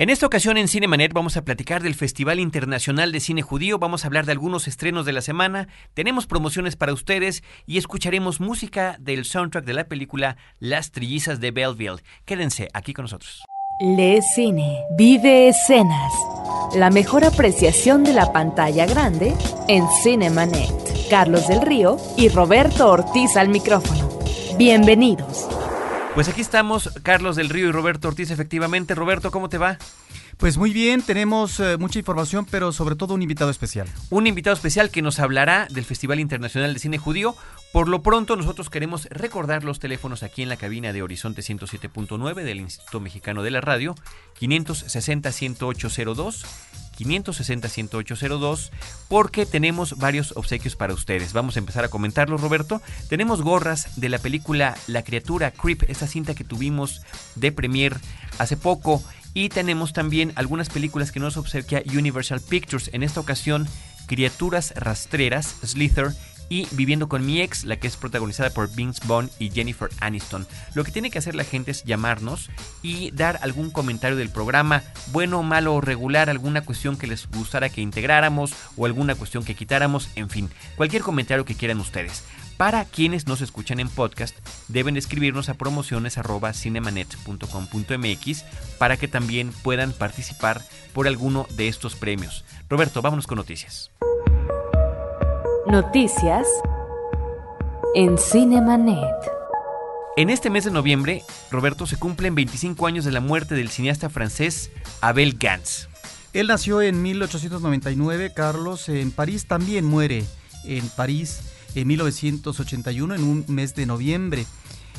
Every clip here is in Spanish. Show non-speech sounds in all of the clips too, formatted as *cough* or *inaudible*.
En esta ocasión en Cinemanet vamos a platicar del Festival Internacional de Cine Judío, vamos a hablar de algunos estrenos de la semana, tenemos promociones para ustedes y escucharemos música del soundtrack de la película Las Trillizas de Belleville. Quédense aquí con nosotros. Lee cine, vive escenas. La mejor apreciación de la pantalla grande en Cinemanet. Carlos del Río y Roberto Ortiz al micrófono. Bienvenidos. Pues aquí estamos, Carlos del Río y Roberto Ortiz, efectivamente. Roberto, ¿cómo te va? Pues muy bien, tenemos eh, mucha información, pero sobre todo un invitado especial. Un invitado especial que nos hablará del Festival Internacional de Cine Judío. Por lo pronto, nosotros queremos recordar los teléfonos aquí en la cabina de Horizonte 107.9 del Instituto Mexicano de la Radio, 560-10802 560-10802 porque tenemos varios obsequios para ustedes. Vamos a empezar a comentarlos, Roberto. Tenemos gorras de la película La criatura Creep, esa cinta que tuvimos de premier hace poco. Y tenemos también algunas películas que nos obsequia Universal Pictures. En esta ocasión, Criaturas Rastreras, Slither y Viviendo con mi ex, la que es protagonizada por Vince Vaughn y Jennifer Aniston. Lo que tiene que hacer la gente es llamarnos y dar algún comentario del programa, bueno, malo o regular, alguna cuestión que les gustara que integráramos o alguna cuestión que quitáramos, en fin, cualquier comentario que quieran ustedes. Para quienes nos escuchan en podcast, deben escribirnos a promociones@cinemanet.com.mx para que también puedan participar por alguno de estos premios. Roberto, vámonos con noticias. Noticias en Cinemanet. En este mes de noviembre, Roberto, se cumplen 25 años de la muerte del cineasta francés Abel Gans. Él nació en 1899, Carlos, en París, también muere en París en 1981, en un mes de noviembre.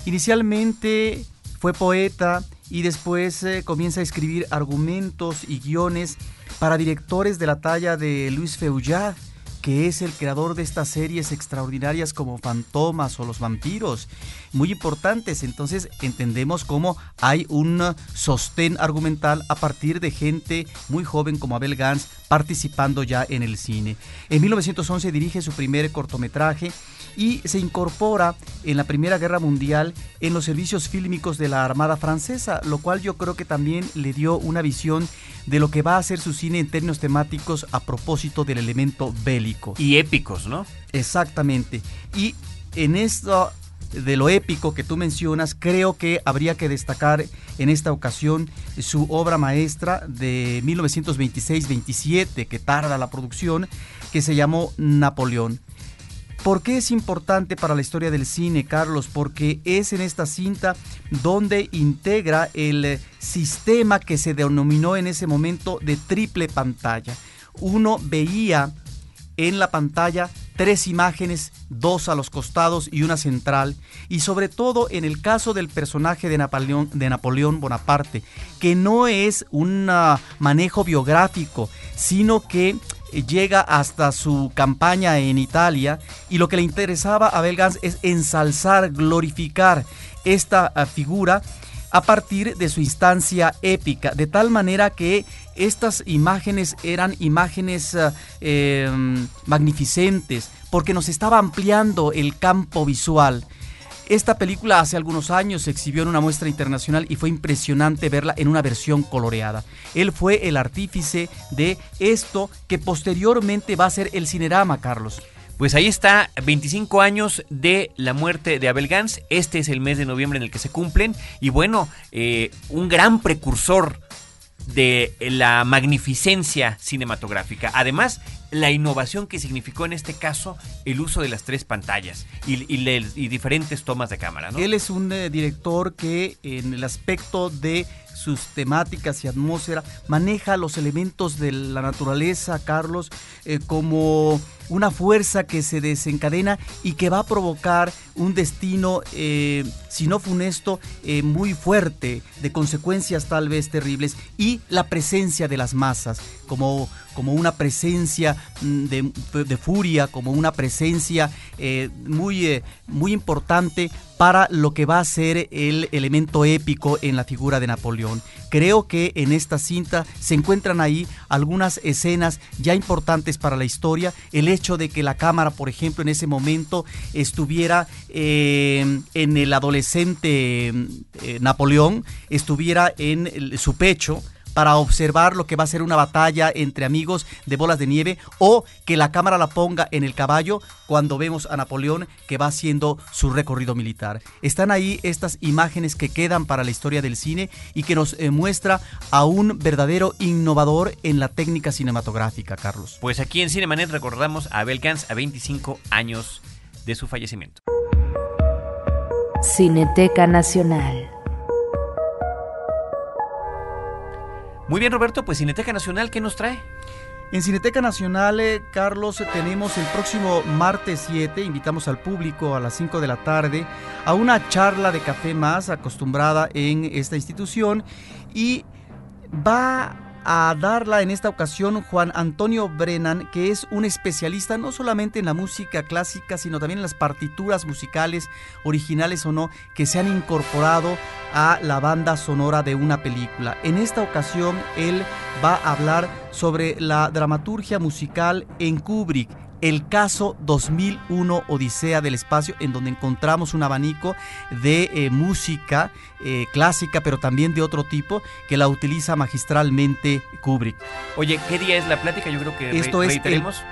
Inicialmente fue poeta y después eh, comienza a escribir argumentos y guiones para directores de la talla de Luis Feuillade que es el creador de estas series extraordinarias como Fantomas o Los Vampiros, muy importantes. Entonces entendemos cómo hay un sostén argumental a partir de gente muy joven como Abel Gans participando ya en el cine. En 1911 dirige su primer cortometraje y se incorpora en la Primera Guerra Mundial en los servicios fílmicos de la Armada Francesa, lo cual yo creo que también le dio una visión de lo que va a ser su cine en términos temáticos a propósito del elemento bélico. Y épicos, ¿no? Exactamente. Y en esto de lo épico que tú mencionas, creo que habría que destacar en esta ocasión su obra maestra de 1926-27, que tarda la producción, que se llamó Napoleón. ¿Por qué es importante para la historia del cine, Carlos? Porque es en esta cinta donde integra el sistema que se denominó en ese momento de triple pantalla. Uno veía en la pantalla tres imágenes, dos a los costados y una central, y sobre todo en el caso del personaje de Napoleón, Bonaparte, que no es un manejo biográfico, sino que llega hasta su campaña en Italia y lo que le interesaba a Belgans es ensalzar, glorificar esta ah, figura a partir de su instancia épica, de tal manera que estas imágenes eran imágenes ah, em, magnificentes, porque nos estaba ampliando el campo visual. Esta película hace algunos años se exhibió en una muestra internacional y fue impresionante verla en una versión coloreada. Él fue el artífice de esto que posteriormente va a ser el cinerama, Carlos. Pues ahí está, 25 años de la muerte de Abel Gans. Este es el mes de noviembre en el que se cumplen. Y bueno, eh, un gran precursor de la magnificencia cinematográfica. Además, la innovación que significó en este caso el uso de las tres pantallas y, diferentes tomas de cámara. Él es un eh, director que en el aspecto de sus temáticas y atmósfera maneja los elementos de la naturaleza, Carlos, eh, como una fuerza que se desencadena y que va a provocar un destino, eh, si no funesto, eh, muy fuerte, de consecuencias tal vez terribles, y la presencia de las masas, como, como una presencia mm, de, furia, como una presencia eh, muy, muy importante para lo que va a ser el elemento épico en la figura de Napoleón. Creo que en esta cinta se encuentran ahí algunas escenas ya importantes para la historia, el hecho de que la cámara, por ejemplo, en ese momento estuviera eh, en el adolescente eh, Napoleón, estuviera en su pecho, para observar lo que va a ser una batalla entre amigos de bolas de nieve o que la cámara la ponga en el caballo cuando vemos a Napoleón que va haciendo su recorrido militar. Están ahí estas imágenes que quedan para la historia del cine y que nos eh, muestra a un verdadero innovador en la técnica cinematográfica, Carlos. Pues aquí en Cinemanet recordamos a Abel Gans a 25 años de su fallecimiento. Cineteca Nacional. Muy bien, Roberto, pues Cineteca Nacional, ¿qué nos trae? En Cineteca Nacional, eh, Carlos, tenemos el próximo martes 7, invitamos al público a las 5 de la tarde a una charla de café más acostumbrada en esta institución y va a darla en esta ocasión Juan Antonio Brennan, que es un especialista no solamente en la música clásica, sino también en las partituras musicales, originales o no, que se han incorporado a la banda sonora de una película. En esta ocasión él va a hablar sobre la dramaturgia musical en Kubrick el caso 2001 Odisea del Espacio, en donde encontramos un abanico de eh, música eh, clásica, pero también de otro tipo, que la utiliza magistralmente Kubrick. Oye, ¿qué día es la plática? Yo creo que Esto es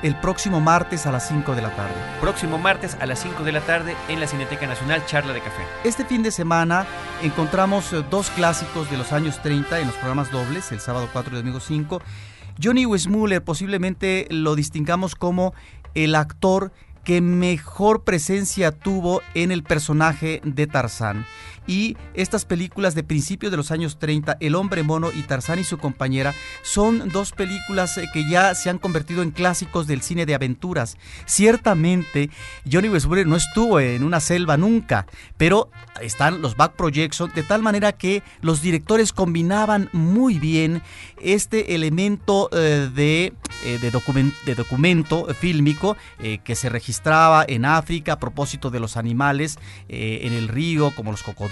el, próximo martes a las 5 de la tarde. Próximo martes a las 5 de la tarde en la Cineteca Nacional, charla de café. Este fin de semana encontramos eh, dos clásicos de los años 30 en los programas dobles, el sábado 4 y el domingo 5. Johnny Weissmuller posiblemente lo distingamos como el actor que mejor presencia tuvo en el personaje de Tarzán y estas películas de principios de los años 30, El hombre mono y Tarzán y su compañera, son dos películas eh, que ya se han convertido en clásicos del cine de aventuras. Ciertamente, Johnny Westbury no estuvo en una selva nunca, pero están los back projections de tal manera que los directores combinaban muy bien este elemento eh, de, eh, de, de, documento fílmico que se registraba en África a propósito de los animales en el río, como los cocodrilos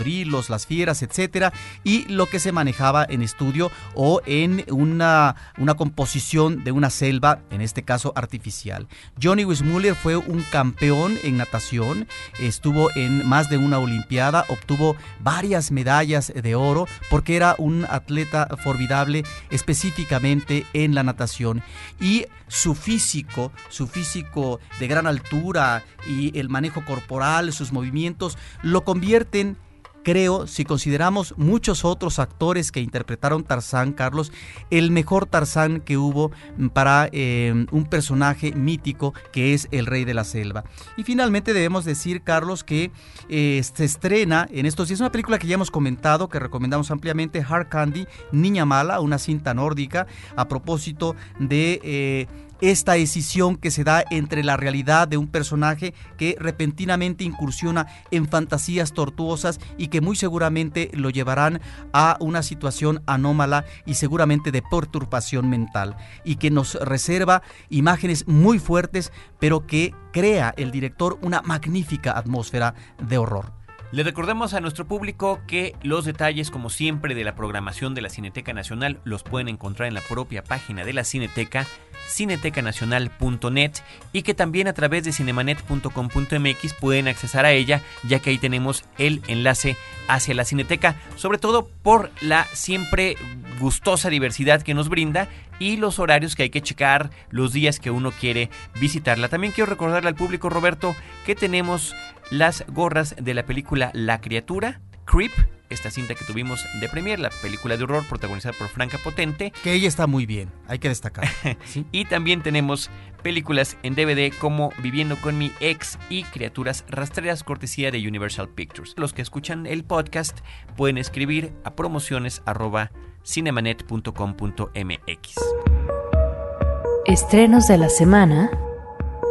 las fieras, etcétera, y lo que se manejaba en estudio o en una, una composición de una selva, en este caso artificial. Johnny Wismuller fue un campeón en natación, estuvo en más de una Olimpiada, obtuvo varias medallas de oro porque era un atleta formidable específicamente en la natación y su físico, su físico de gran altura y el manejo corporal, sus movimientos, lo convierten creo, si consideramos muchos otros actores que interpretaron Tarzán, Carlos, el mejor Tarzán que hubo para eh, un personaje mítico que es el rey de la selva. Y finalmente debemos decir, Carlos, que eh, se estrena en estos días una película que ya hemos comentado, que recomendamos ampliamente, Hard Candy, Niña Mala, una cinta nórdica, a propósito de... Eh, esta decisión que se da entre la realidad de un personaje que repentinamente incursiona en fantasías tortuosas y que muy seguramente lo llevarán a una situación anómala y seguramente de perturbación mental y que nos reserva imágenes muy fuertes pero que crea el director una magnífica atmósfera de horror. Le recordamos a nuestro público que los detalles, como siempre, de la programación de la Cineteca Nacional los pueden encontrar en la propia página de la Cineteca cinetecanacional.net y que también a través de cinemanet.com.mx pueden accesar a ella ya que ahí tenemos el enlace hacia la cineteca, sobre todo por la siempre gustosa diversidad que nos brinda y los horarios que hay que checar, los días que uno quiere visitarla. También quiero recordarle al público, Roberto, que tenemos las gorras de la película La Criatura, Creep, esta cinta que tuvimos de premier, la película de horror protagonizada por Franca Potente. Que ella está muy bien, hay que destacar. *laughs* Y también tenemos películas en DVD como Viviendo con mi ex y Criaturas rastreras cortesía de Universal Pictures. Los que escuchan el podcast pueden escribir a promociones cinemanet.com.mx. Estrenos de la semana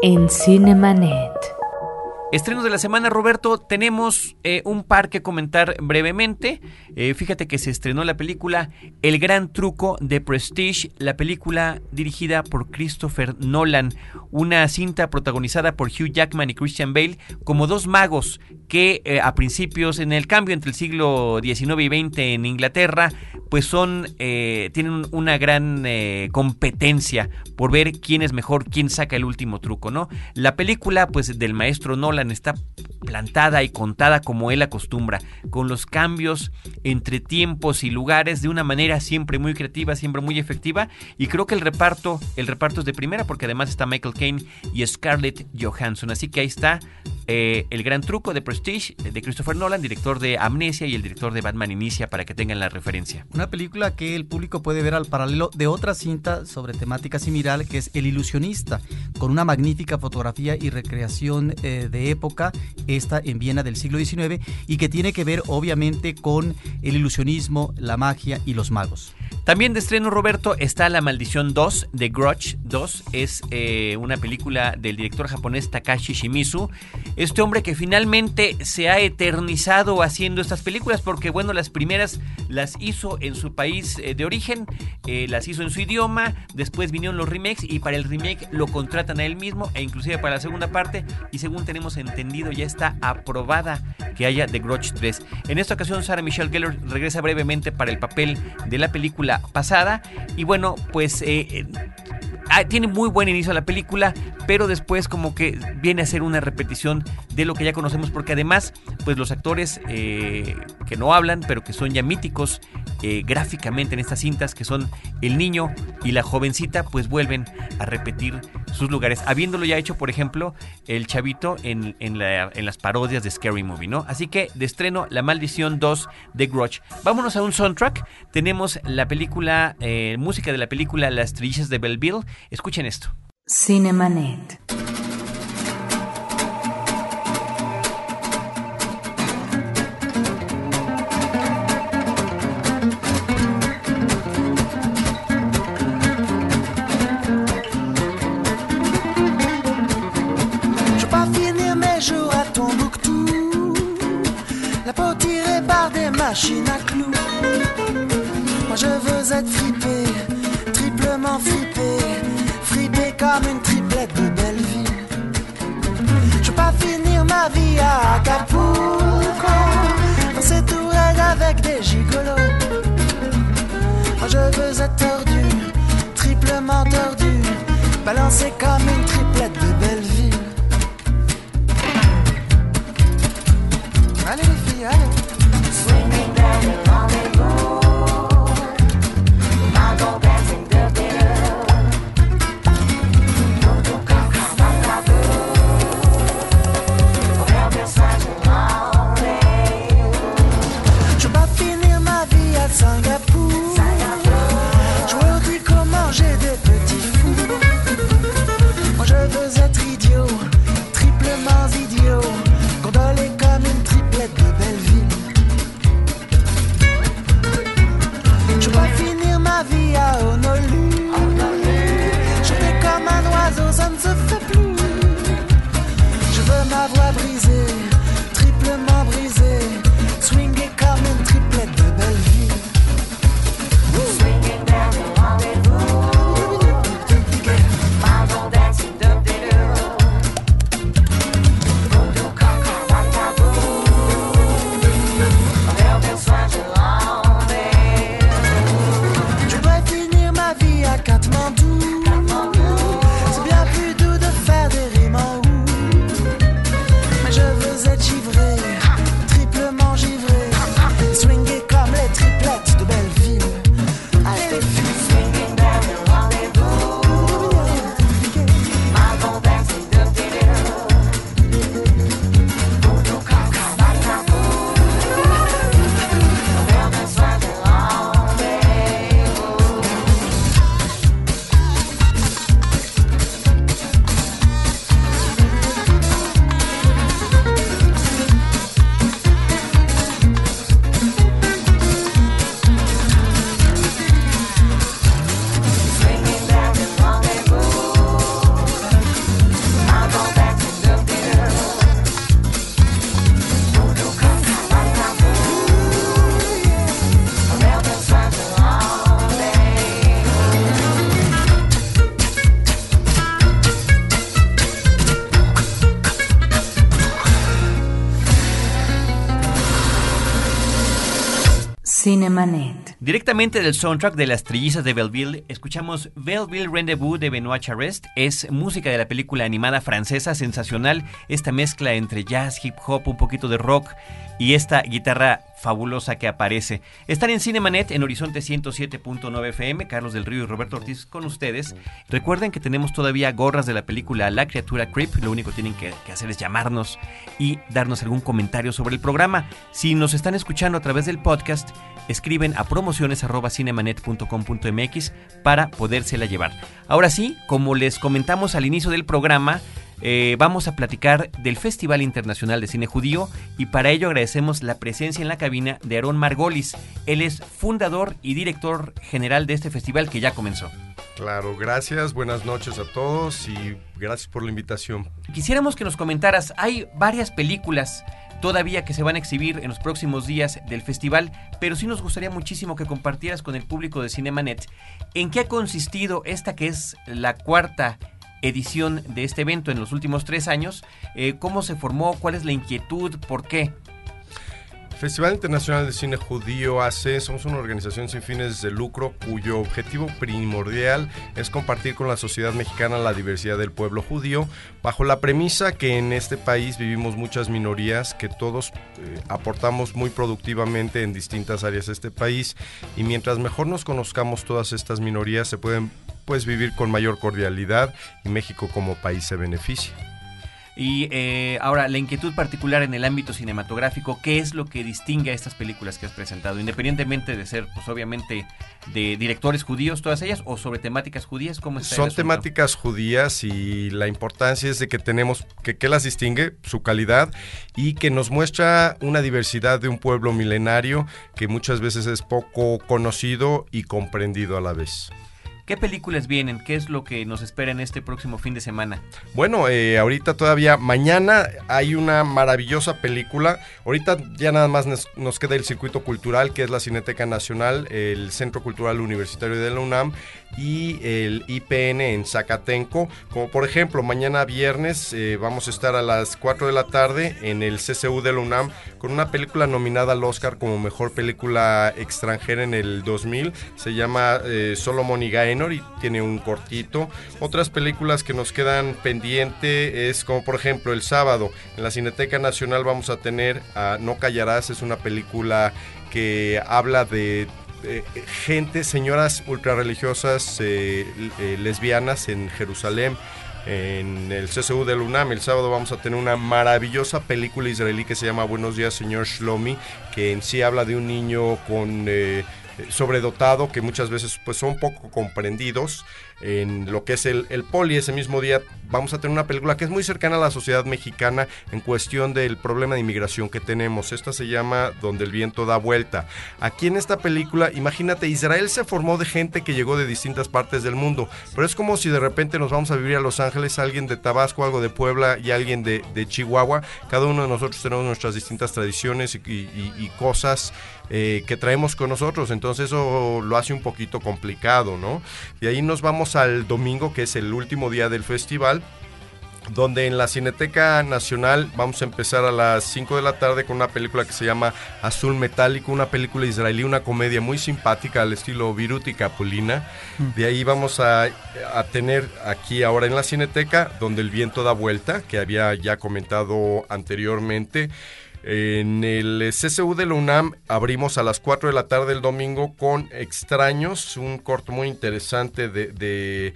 en Cinemanet. Estrenos de la semana, Roberto, tenemos eh, un par que comentar brevemente. Eh, fíjate que se estrenó la película El Gran Truco de Prestige, la película dirigida por Christopher Nolan, una cinta protagonizada por Hugh Jackman y Christian Bale como dos magos que eh, a principios, en el cambio entre el siglo XIX y XX en Inglaterra, pues son, tienen una gran competencia por ver quién es mejor, quién saca el último truco, ¿no? La película, pues del maestro Nolan, Está plantada y contada como él acostumbra, con los cambios entre tiempos y lugares de una manera siempre muy creativa, siempre muy efectiva y creo que el reparto, el reparto es de primera porque además está Michael Caine y Scarlett Johansson, así que ahí está eh, el gran truco de Prestige de Christopher Nolan, director de Amnesia y el director de Batman Inicia para que tengan la referencia. Una película que el público puede ver al paralelo de otra cinta sobre temática similar que es El ilusionista, con una magnífica fotografía y recreación eh, de época, esta en Viena del siglo XIX, y que tiene que ver obviamente con el ilusionismo, la magia y los magos. También de estreno, Roberto, está La Maldición 2 de Grudge 2. Es eh, una película del director japonés Takashi Shimizu. Este hombre que finalmente se ha eternizado haciendo estas películas porque, bueno, las primeras las hizo en su país eh, de origen, eh, las hizo en su idioma, después vinieron los remakes y para el remake lo contratan a él mismo e inclusive para la segunda parte y según tenemos entendido ya está aprobada que haya The Grudge 3. En esta ocasión Sarah Michelle Gellar regresa brevemente para el papel de la película pasada. Y bueno, pues eh, Ah, tiene muy buen inicio la película, pero después como que viene a ser una repetición de lo que ya conocemos, porque además, pues los actores eh, que no hablan, pero que son ya míticos eh, gráficamente en estas cintas, que son el niño y la jovencita, pues vuelven a repetir sus lugares, habiéndolo ya hecho, por ejemplo, el chavito en, en, las parodias de Scary Movie, ¿no? Así que de estreno, La Maldición 2 de Grudge. Vámonos a un soundtrack. Tenemos la película, eh, música de la película Las Trillizas de Belleville Escuchen esto. Cinemanet. Acapulco, Directamente del soundtrack de Las Trillizas de Belleville, escuchamos Belleville Rendezvous de Benoit Charest. Es música de la película animada francesa sensacional. Esta mezcla entre jazz, hip hop, un poquito de rock y esta guitarra fabulosa que aparece. Están en Cinemanet en Horizonte 107.9 FM, Carlos del Río y Roberto Ortiz con ustedes. Recuerden que tenemos todavía gorras de la película La criatura Creep, lo único que tienen que, hacer es llamarnos y darnos algún comentario sobre el programa. Si nos están escuchando a través del podcast, escriben a promociones.cinemanet.com.mx para podérsela llevar. Ahora sí, como les comentamos al inicio del programa, eh, vamos a platicar del Festival Internacional de Cine Judío y para ello agradecemos la presencia en la cabina de Aarón Margolis. Él es fundador y director general de este festival que ya comenzó. Claro, gracias, buenas noches a todos y gracias por la invitación. Quisiéramos que nos comentaras, hay varias películas todavía que se van a exhibir en los próximos días del festival, pero sí nos gustaría muchísimo que compartieras con el público de Cinemanet en qué ha consistido esta que es la cuarta edición de este evento en los últimos tres años. Eh, ¿Cómo se formó? ¿Cuál es la inquietud? ¿Por qué? Festival Internacional de Cine Judío AC somos una organización sin fines de lucro cuyo objetivo primordial es compartir con la sociedad mexicana la diversidad del pueblo judío bajo la premisa que en este país vivimos muchas minorías que todos eh, aportamos muy productivamente en distintas áreas de este país y mientras mejor nos conozcamos todas estas minorías se pueden pues vivir con mayor cordialidad y México como país se beneficia. Y eh, ahora, la inquietud particular en el ámbito cinematográfico, ¿qué es lo que distingue a estas películas que has presentado? Independientemente de ser, pues obviamente, de directores judíos, todas ellas, o sobre temáticas judías, ¿cómo está Son temáticas judías y la importancia es de que tenemos, que, que las distingue, su calidad, y que nos muestra una diversidad de un pueblo milenario que muchas veces es poco conocido y comprendido a la vez. ¿Qué películas vienen? ¿Qué es lo que nos espera en este próximo fin de semana? Bueno, eh, ahorita todavía, mañana hay una maravillosa película. Ahorita ya nada más nos, queda el circuito cultural, que es la Cineteca Nacional, el Centro Cultural Universitario de la UNAM y el IPN en Zacatenco. Como por ejemplo, mañana viernes eh, vamos a estar a las 4 de la tarde en el CCU de la UNAM con una película nominada al Oscar como mejor película extranjera en el 2000. Se llama eh, Solomon y Gaen y tiene un cortito. Otras películas que nos quedan pendiente es como por ejemplo el sábado en la Cineteca Nacional vamos a tener No Callarás, es una película que habla de eh, gente, señoras ultrarreligiosas eh, eh, lesbianas en Jerusalén en el CCU del UNAM. El sábado vamos a tener una maravillosa película israelí que se llama Buenos días, señor Shlomi, que en sí habla de un niño con sobredotado que muchas veces pues son poco comprendidos en lo que es el, el, poli. Ese mismo día vamos a tener una película que es muy cercana a la sociedad mexicana en cuestión del problema de inmigración que tenemos. Esta se llama Donde el viento da vuelta. Aquí en esta película, imagínate, Israel se formó de gente que llegó de distintas partes del mundo, pero es como si de repente nos vamos a vivir a Los Ángeles, alguien de Tabasco, algo de Puebla y alguien de, de Chihuahua. Cada uno de nosotros tenemos nuestras distintas tradiciones y, cosas eh, que traemos con nosotros, entonces eso lo hace un poquito complicado, ¿no? Y ahí nos vamos al domingo, que es el último día del festival, donde en la Cineteca Nacional vamos a empezar a las 5 de la tarde con una película que se llama Azul Metálico, una película israelí, una comedia muy simpática al estilo Viruti Capulina. De ahí vamos a, a, tener aquí ahora en la Cineteca, donde el viento da vuelta, que había ya comentado anteriormente. En el CCU de la UNAM abrimos a las 4 de la tarde el domingo con Extraños, un corto muy interesante de,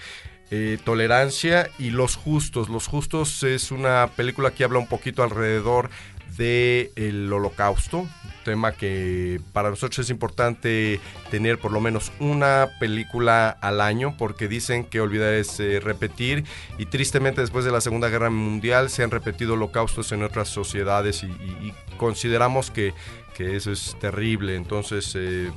eh, Tolerancia y Los Justos. Los Justos es una película que habla un poquito alrededor del el holocausto, tema que para nosotros es importante tener por lo menos una película al año porque dicen que olvidar es eh, repetir y tristemente después de la Segunda Guerra Mundial se han repetido holocaustos en otras sociedades y consideramos que, que, eso es terrible. Entonces... Eh,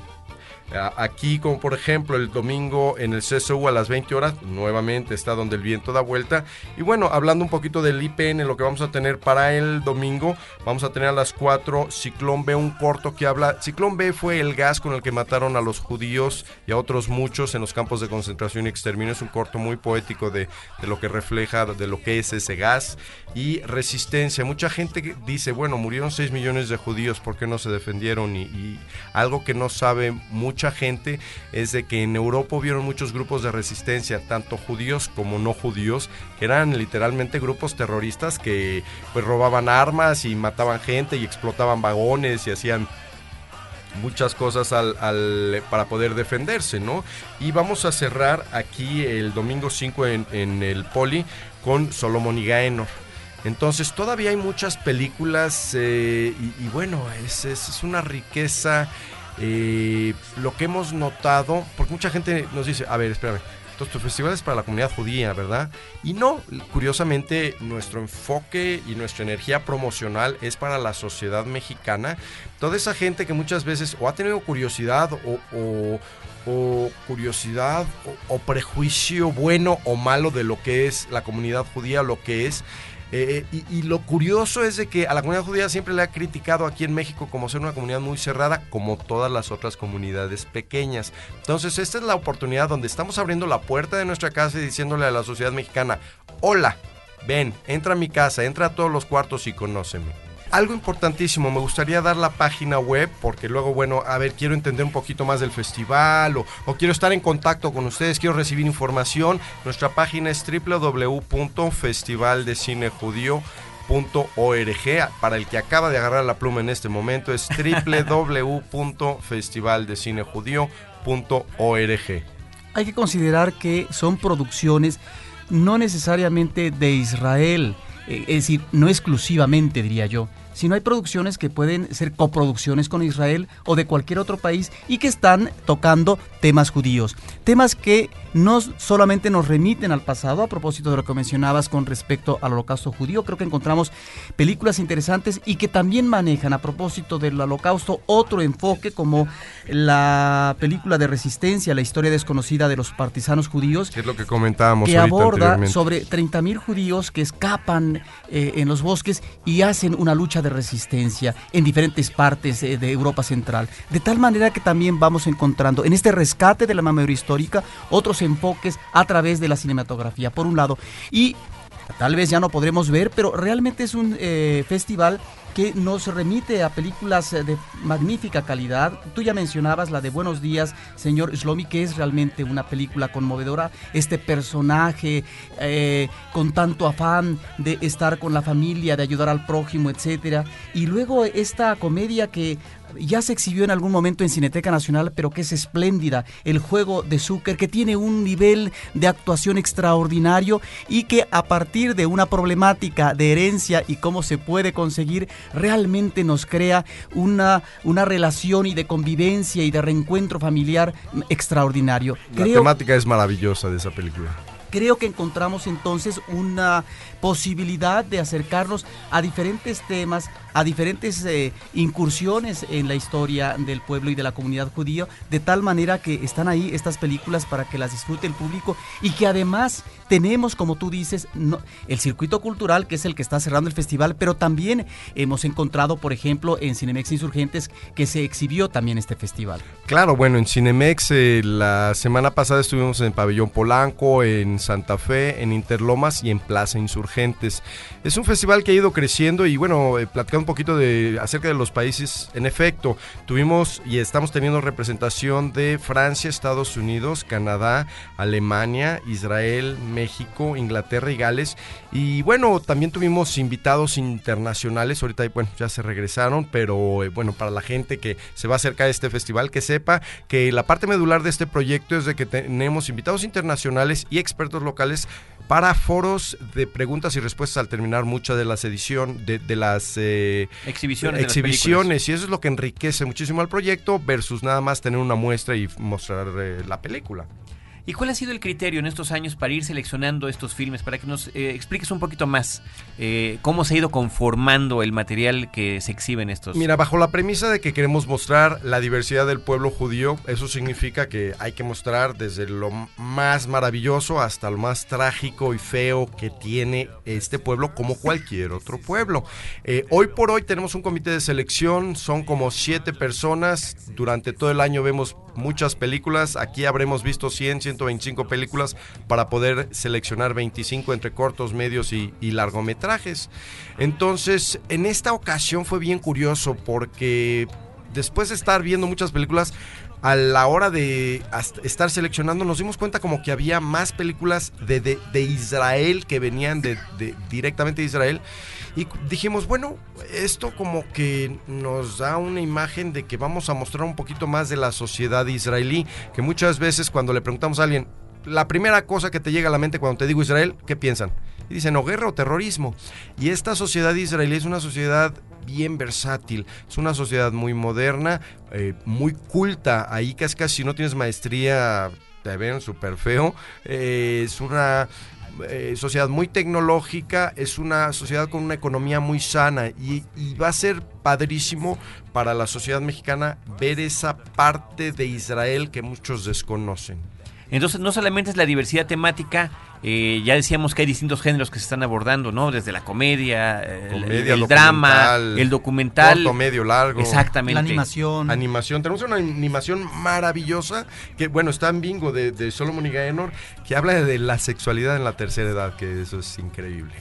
Aquí, como por ejemplo el domingo en el CSU a las 20 horas, nuevamente está donde el viento da vuelta. Y bueno, hablando un poquito del IPN, lo que vamos a tener para el domingo, vamos a tener a las 4 Ciclón B, un corto que habla. Ciclón B fue el gas con el que mataron a los judíos y a otros muchos en los campos de concentración y exterminio. Es un corto muy poético de, lo que refleja, de lo que es ese gas. Y resistencia. Mucha gente dice, bueno, murieron 6 millones de judíos, ¿por qué no se defendieron? Y, y algo que no sabe mucho mucha gente es de que en Europa vieron muchos grupos de resistencia, tanto judíos como no judíos, que eran literalmente grupos terroristas que pues robaban armas y mataban gente y explotaban vagones y hacían muchas cosas al, para poder defenderse, ¿no? Y vamos a cerrar aquí el domingo 5 en, el Poli con Solomon y Gaenor. Entonces todavía hay muchas películas eh, y, bueno, es- es una riqueza eh, lo que hemos notado, porque mucha gente nos dice, a ver, espérame, entonces tu festival es para la comunidad judía, ¿verdad? Y no, curiosamente nuestro enfoque y nuestra energía promocional es para la sociedad mexicana. Toda esa gente que muchas veces o ha tenido curiosidad o, o- o curiosidad o, o prejuicio bueno o malo de lo que es la comunidad judía, lo que es eh, y, lo curioso es de que a la comunidad judía siempre le ha criticado aquí en México como ser una comunidad muy cerrada, como todas las otras comunidades pequeñas. Entonces, esta es la oportunidad donde estamos abriendo la puerta de nuestra casa y diciéndole a la sociedad mexicana, hola, ven, entra a mi casa, entra a todos los cuartos y conóceme. Algo importantísimo, me gustaría dar la página web porque luego, bueno, a ver, quiero entender un poquito más del festival o, o quiero estar en contacto con ustedes, quiero recibir información. Nuestra página es www.festivaldecinejudío.org. Para el que acaba de agarrar la pluma en este momento es *laughs* www.festivaldecinejudío.org. Hay que considerar que son producciones no necesariamente de Israel, eh, es decir, no exclusivamente diría yo, sino hay producciones que pueden ser coproducciones con Israel o de cualquier otro país y que están tocando temas judíos. Temas que no solamente nos remiten al pasado, a propósito de lo que mencionabas con respecto al holocausto judío, creo que encontramos películas interesantes y que también manejan a propósito del holocausto otro enfoque como la película de resistencia, la historia desconocida de los partisanos judíos, Que es lo que comentábamos que aborda sobre 30.000 judíos que escapan eh, en los bosques y hacen una lucha de resistencia en diferentes partes eh, de Europa Central. De tal manera que también vamos encontrando en este rescate de la memoria histórica otros enfoques a través de la cinematografía, por un lado. Y tal vez ya no podremos ver, pero realmente es un eh, festival que nos remite a películas eh, de magnífica calidad. Tú ya mencionabas la de Buenos días, señor Shlomi, que es realmente una película conmovedora. Este personaje eh, con tanto afán de estar con la familia, de ayudar al prójimo, etcétera. Y luego esta comedia que ya se exhibió en algún momento en Cineteca Nacional, pero que es espléndida, el juego de Zucker, que tiene un nivel de actuación extraordinario y que a partir de una problemática de herencia y cómo se puede conseguir, realmente nos crea una, una relación y de convivencia y de reencuentro familiar extraordinario. La Creo- temática es maravillosa de esa película. Creo que encontramos entonces una posibilidad de acercarnos a diferentes temas, a diferentes eh, incursiones en la historia del pueblo y de la comunidad judía, de tal manera que están ahí estas películas para que las disfrute el público y que además tenemos, como tú dices, el circuito cultural, que es el que está cerrando el festival, pero también hemos encontrado, por ejemplo, en Cinemex Insurgentes, que se exhibió también este festival. Claro, bueno, en Cinemex eh, la semana pasada estuvimos en Pabellón Polanco, en Santa Fe, en Interlomas y en Plaza Insurgentes. Es un festival que ha ido creciendo y bueno, eh, platicando un poquito de acerca de los países, en efecto, tuvimos y estamos teniendo representación de Francia, Estados Unidos, Canadá, Alemania, Israel, México, Inglaterra y Gales. Y bueno, también tuvimos invitados internacionales, ahorita bueno, ya se regresaron, pero eh, bueno, para la gente que se va a acercar a este festival, que sepa que la parte medular de este proyecto es de que tenemos invitados internacionales y expertos locales para foros de preguntas y respuestas al terminar muchas de las ediciones, de, de las eh, Exhibiciones. de las exhibiciones, y eso es lo que enriquece muchísimo al proyecto versus nada más tener una muestra y mostrar eh, la película. ¿Y cuál ha sido el criterio en estos años para ir seleccionando estos filmes? Para que nos eh, expliques un poquito más eh, cómo se ha ido conformando el material que se exhibe en estos. Mira, bajo la premisa de que queremos mostrar la diversidad del pueblo judío, eso significa que hay que mostrar desde lo más maravilloso hasta lo más trágico y feo que tiene este pueblo como cualquier otro pueblo. Eh, hoy por hoy tenemos un comité de selección, son como siete personas, durante todo el año vemos muchas películas, aquí habremos visto 100, 125 películas para poder seleccionar 25 entre cortos, medios y, largometrajes. Entonces, en esta ocasión fue bien curioso porque después de estar viendo muchas películas, a la hora de estar seleccionando nos dimos cuenta como que había más películas de, de, Israel que venían de, directamente de Israel y dijimos, bueno, esto como que nos da una imagen de que vamos a mostrar un poquito más de la sociedad israelí, que muchas veces cuando le preguntamos a alguien, la primera cosa que te llega a la mente cuando te digo Israel, ¿qué piensan? Y dicen, o guerra o terrorismo. Y esta sociedad israelí es una sociedad bien versátil, es una sociedad muy moderna, eh, muy culta. Ahí casi casi si no tienes maestría, te ven súper feo. Eh, es una eh, sociedad muy tecnológica, es una sociedad con una economía muy sana y, y, va a ser padrísimo para la sociedad mexicana ver esa parte de Israel que muchos desconocen. Entonces, no solamente es la diversidad temática, eh, ya decíamos que hay distintos géneros que se están abordando, ¿no? Desde la comedia, el, drama, el documental. Corto, medio, largo. Exactamente. La animación. Animación. Tenemos una animación maravillosa que, bueno, está en bingo de, de Solomon y Gaenor, que habla de la sexualidad en la tercera edad, que eso es increíble.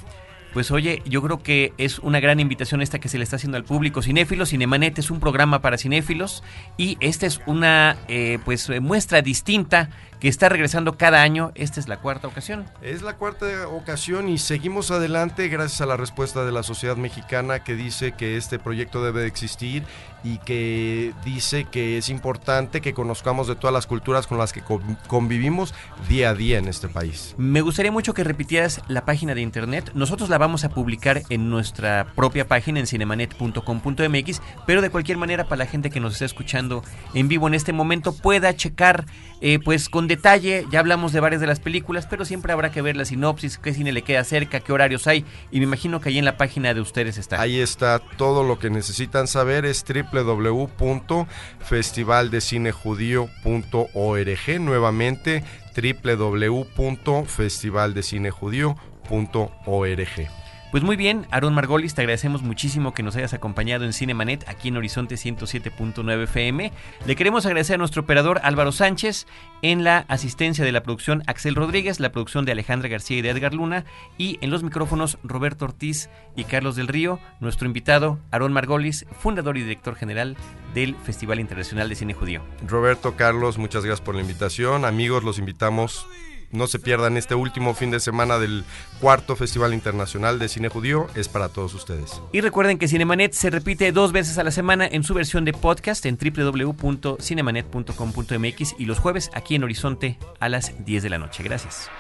Pues oye, yo creo que es una gran invitación esta que se le está haciendo al público cinéfilo. Cinemanet es un programa para cinéfilos y esta es una eh, pues muestra distinta que está regresando cada año. Esta es la cuarta ocasión. Es la cuarta ocasión y seguimos adelante gracias a la respuesta de la sociedad mexicana que dice que este proyecto debe de existir y que dice que es importante que conozcamos de todas las culturas con las que convivimos día a día en este país. Me gustaría mucho que repitieras la página de internet. Nosotros la vamos a publicar en nuestra propia página en cinemanet.com.mx, pero de cualquier manera para la gente que nos está escuchando en vivo en este momento pueda checar eh, pues con detalle, ya hablamos de varias de las películas, pero siempre habrá que ver la sinopsis, qué cine le queda cerca, qué horarios hay, y me imagino que ahí en la página de ustedes está. Ahí está todo lo que necesitan saber, es www.festivaldecinejudio.org, nuevamente www.festivaldecinejudio.org. Pues muy bien, Aaron Margolis, te agradecemos muchísimo que nos hayas acompañado en Cinemanet aquí en Horizonte 107.9 FM. Le queremos agradecer a nuestro operador Álvaro Sánchez, en la asistencia de la producción Axel Rodríguez, la producción de Alejandra García y de Edgar Luna, y en los micrófonos Roberto Ortiz y Carlos del Río, nuestro invitado Aaron Margolis, fundador y director general del Festival Internacional de Cine Judío. Roberto, Carlos, muchas gracias por la invitación. Amigos, los invitamos no se pierdan este último fin de semana del cuarto Festival Internacional de Cine Judío. Es para todos ustedes. Y recuerden que Cinemanet se repite dos veces a la semana en su versión de podcast en www.cinemanet.com.mx y los jueves aquí en Horizonte a las 10 de la noche. Gracias.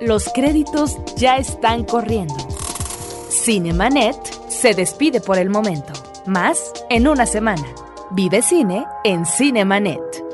Los créditos ya están corriendo. Cinemanet se despide por el momento. Más en una semana. Vive cine en Cinemanet.